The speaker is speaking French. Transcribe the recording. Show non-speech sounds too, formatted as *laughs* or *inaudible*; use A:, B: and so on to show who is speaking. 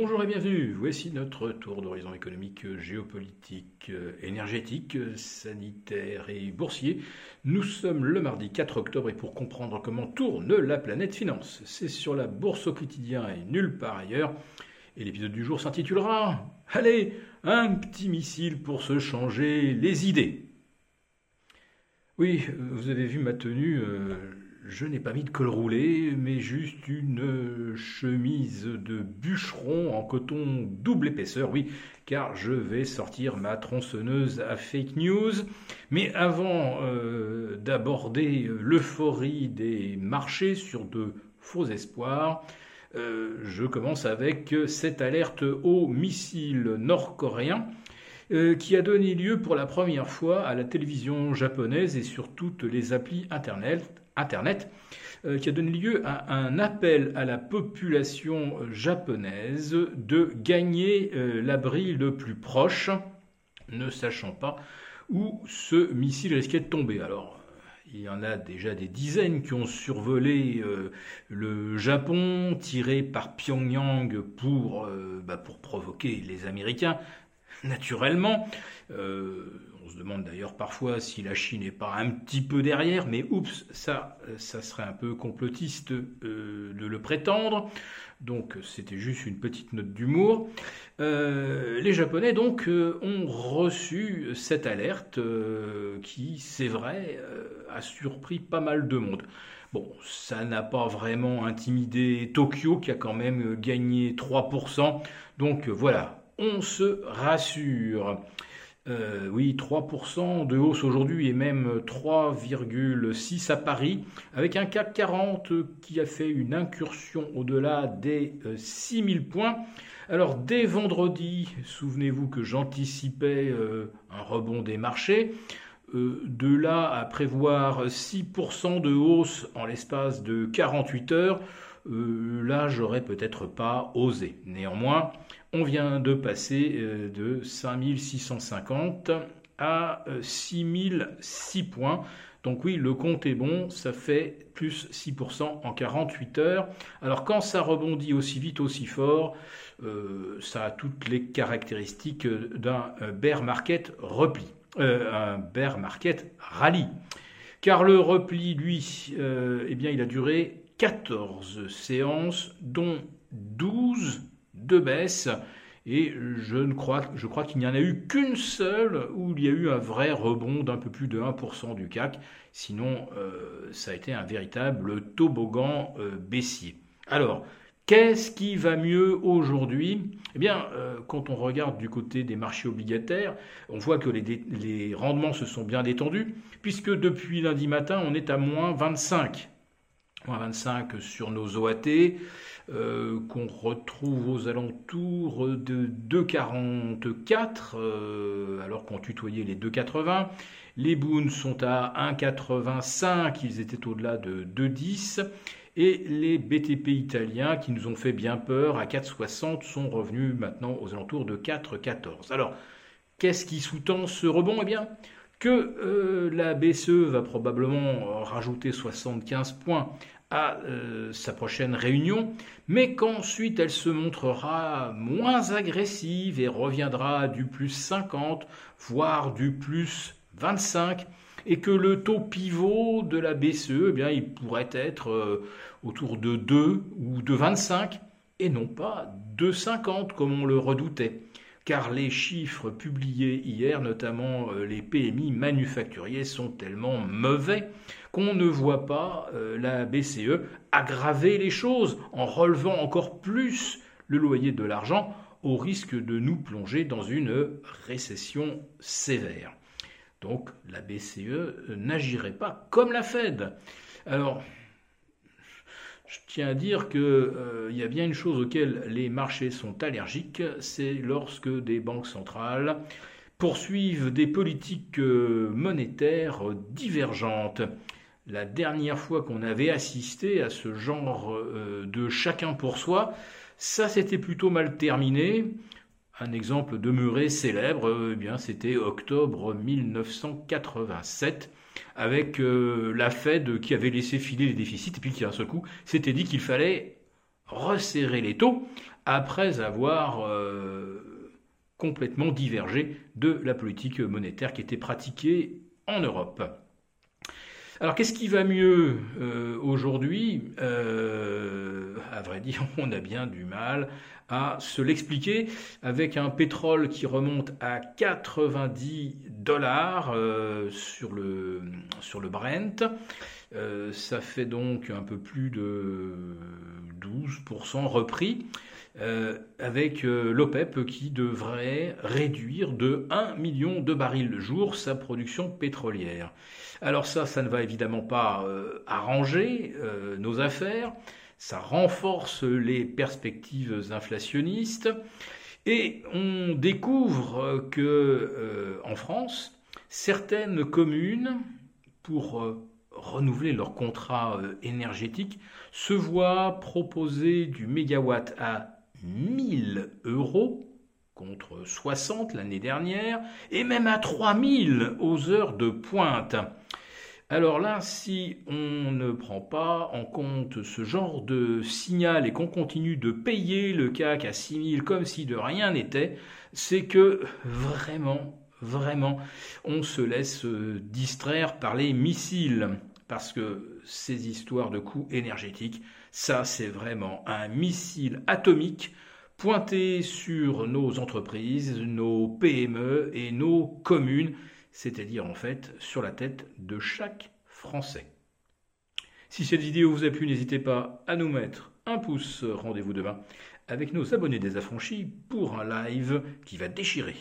A: Bonjour et bienvenue. Voici notre tour d'horizon économique, géopolitique, énergétique, sanitaire et boursier. Nous sommes le mardi 4 octobre et pour comprendre comment tourne la planète finance, c'est sur la bourse au quotidien et nulle part ailleurs. Et l'épisode du jour s'intitulera Allez, un petit missile pour se changer les idées. Oui, vous avez vu ma tenue. Euh, je n'ai pas mis de col roulé, mais juste une chemise de bûcheron en coton double épaisseur, oui, car je vais sortir ma tronçonneuse à fake news. Mais avant euh, d'aborder l'euphorie des marchés sur de faux espoirs, euh, je commence avec cette alerte au missile nord-coréen euh, qui a donné lieu pour la première fois à la télévision japonaise et sur toutes les applis Internet, Internet euh, qui a donné lieu à un appel à la population japonaise de gagner euh, l'abri le plus proche, ne sachant pas où ce missile risquait de tomber. Alors, il y en a déjà des dizaines qui ont survolé euh, le Japon, tiré par Pyongyang pour, bah, pour provoquer les Américains, naturellement. On se demande d'ailleurs parfois si la Chine n'est pas un petit peu derrière, mais oups, ça, ça serait un peu complotiste euh, de le prétendre. Donc c'était juste une petite note d'humour. Euh, les Japonais donc euh, ont reçu cette alerte qui, c'est vrai, a surpris pas mal de monde. Bon, ça n'a pas vraiment intimidé Tokyo qui a quand même gagné 3%. Donc voilà, on se rassure. Euh, oui, 3% de hausse aujourd'hui et même 3,6 à Paris, avec un CAC 40 qui a fait une incursion au-delà des 6000 euh, points. Alors dès vendredi, souvenez-vous que j'anticipais euh, un rebond des marchés. de là à prévoir 6% de hausse en l'espace de 48 heures, là j'aurais peut-être pas osé. Néanmoins, on vient de passer euh, de 5650 à 6006 euh, points. Donc oui, le compte est bon, ça fait plus 6% en 48 heures. Alors quand ça rebondit aussi vite, aussi fort, euh, ça a toutes les caractéristiques d'un bear market repli, un bear market rallye. Car le repli, lui, eh bien, il a duré 14 séances, dont 12 de baisse. Et je, crois qu'il n'y en a eu qu'une seule où il y a eu un vrai rebond d'un peu plus de 1% du CAC. Sinon, euh, ça a été un véritable toboggan euh, baissier. Alors, qu'est-ce qui va mieux aujourd'hui? Eh bien, euh, quand on regarde du côté des marchés obligataires, on voit que les, les rendements se sont bien détendus, puisque depuis lundi matin, on est à moins 25. Moins 25 sur nos OAT. Euh, qu'on retrouve aux alentours de 2,44 euh, alors qu'on tutoyait les 2,80. Les Boons sont à 1,85, ils étaient au-delà de 2,10. Et les BTP italiens qui nous ont fait bien peur à 4,60 sont revenus maintenant aux alentours de 4,14. Alors, qu'est-ce qui sous-tend ce rebond? Eh bien, que euh, la BCE va probablement rajouter 75 points à euh, sa prochaine réunion, mais qu'ensuite elle se montrera moins agressive et reviendra du plus 50, voire du plus 25, et que le taux pivot de la BCE, eh bien, il pourrait être euh, autour de 2 ou de 25, et non pas de 50 comme on le redoutait car les chiffres publiés hier, notamment euh, les PMI manufacturiers, sont tellement mauvais qu'on ne voit pas euh, la BCE aggraver les choses en relevant encore plus le loyer de l'argent au risque de nous plonger dans une récession sévère. Donc la BCE n'agirait pas comme la Fed. Alors, je tiens à dire qu'il euh, y a bien une chose auquel les marchés sont allergiques, c'est lorsque des banques centrales poursuivent des politiques euh, monétaires divergentes. La dernière fois qu'on avait assisté à ce genre euh, de chacun pour soi, ça s'était plutôt mal terminé. Un exemple demeuré célèbre, eh bien c'était octobre 1987 avec euh, la Fed qui avait laissé filer les déficits et puis qui d'un seul coup s'était dit qu'il fallait resserrer les taux après avoir complètement divergé de la politique monétaire qui était pratiquée en Europe. Alors qu'est-ce qui va mieux euh, aujourd'hui? Euh, À vrai dire, *laughs* on a bien du mal à se l'expliquer avec un pétrole qui remonte à 90 dollars euh, sur, le, sur le Brent. ça fait donc un peu plus de 12% repris. avec l'OPEP qui devrait réduire de 1 million de barils le jour sa production pétrolière. Alors ça, ça ne va évidemment pas euh, arranger euh, nos affaires, ça renforce les perspectives inflationnistes, et on découvre que euh, en France, certaines communes, pour renouveler leur contrat énergétique, se voient proposer du mégawatt à 1000 euros contre 60 l'année dernière, et même à 3000 aux heures de pointe. Alors là, si on ne prend pas en compte ce genre de signal et qu'on continue de payer le CAC à 6000 comme si de rien n'était, c'est que vraiment, vraiment, on se laisse distraire par les missiles. Parce que ces histoires de coûts énergétiques, ça c'est vraiment un missile atomique pointé sur nos entreprises, nos PME et nos communes c'est-à-dire en fait sur la tête de chaque Français. Si cette vidéo vous a plu, n'hésitez pas à nous mettre un pouce. Rendez-vous demain avec nos abonnés désaffranchis pour un live qui va déchirer.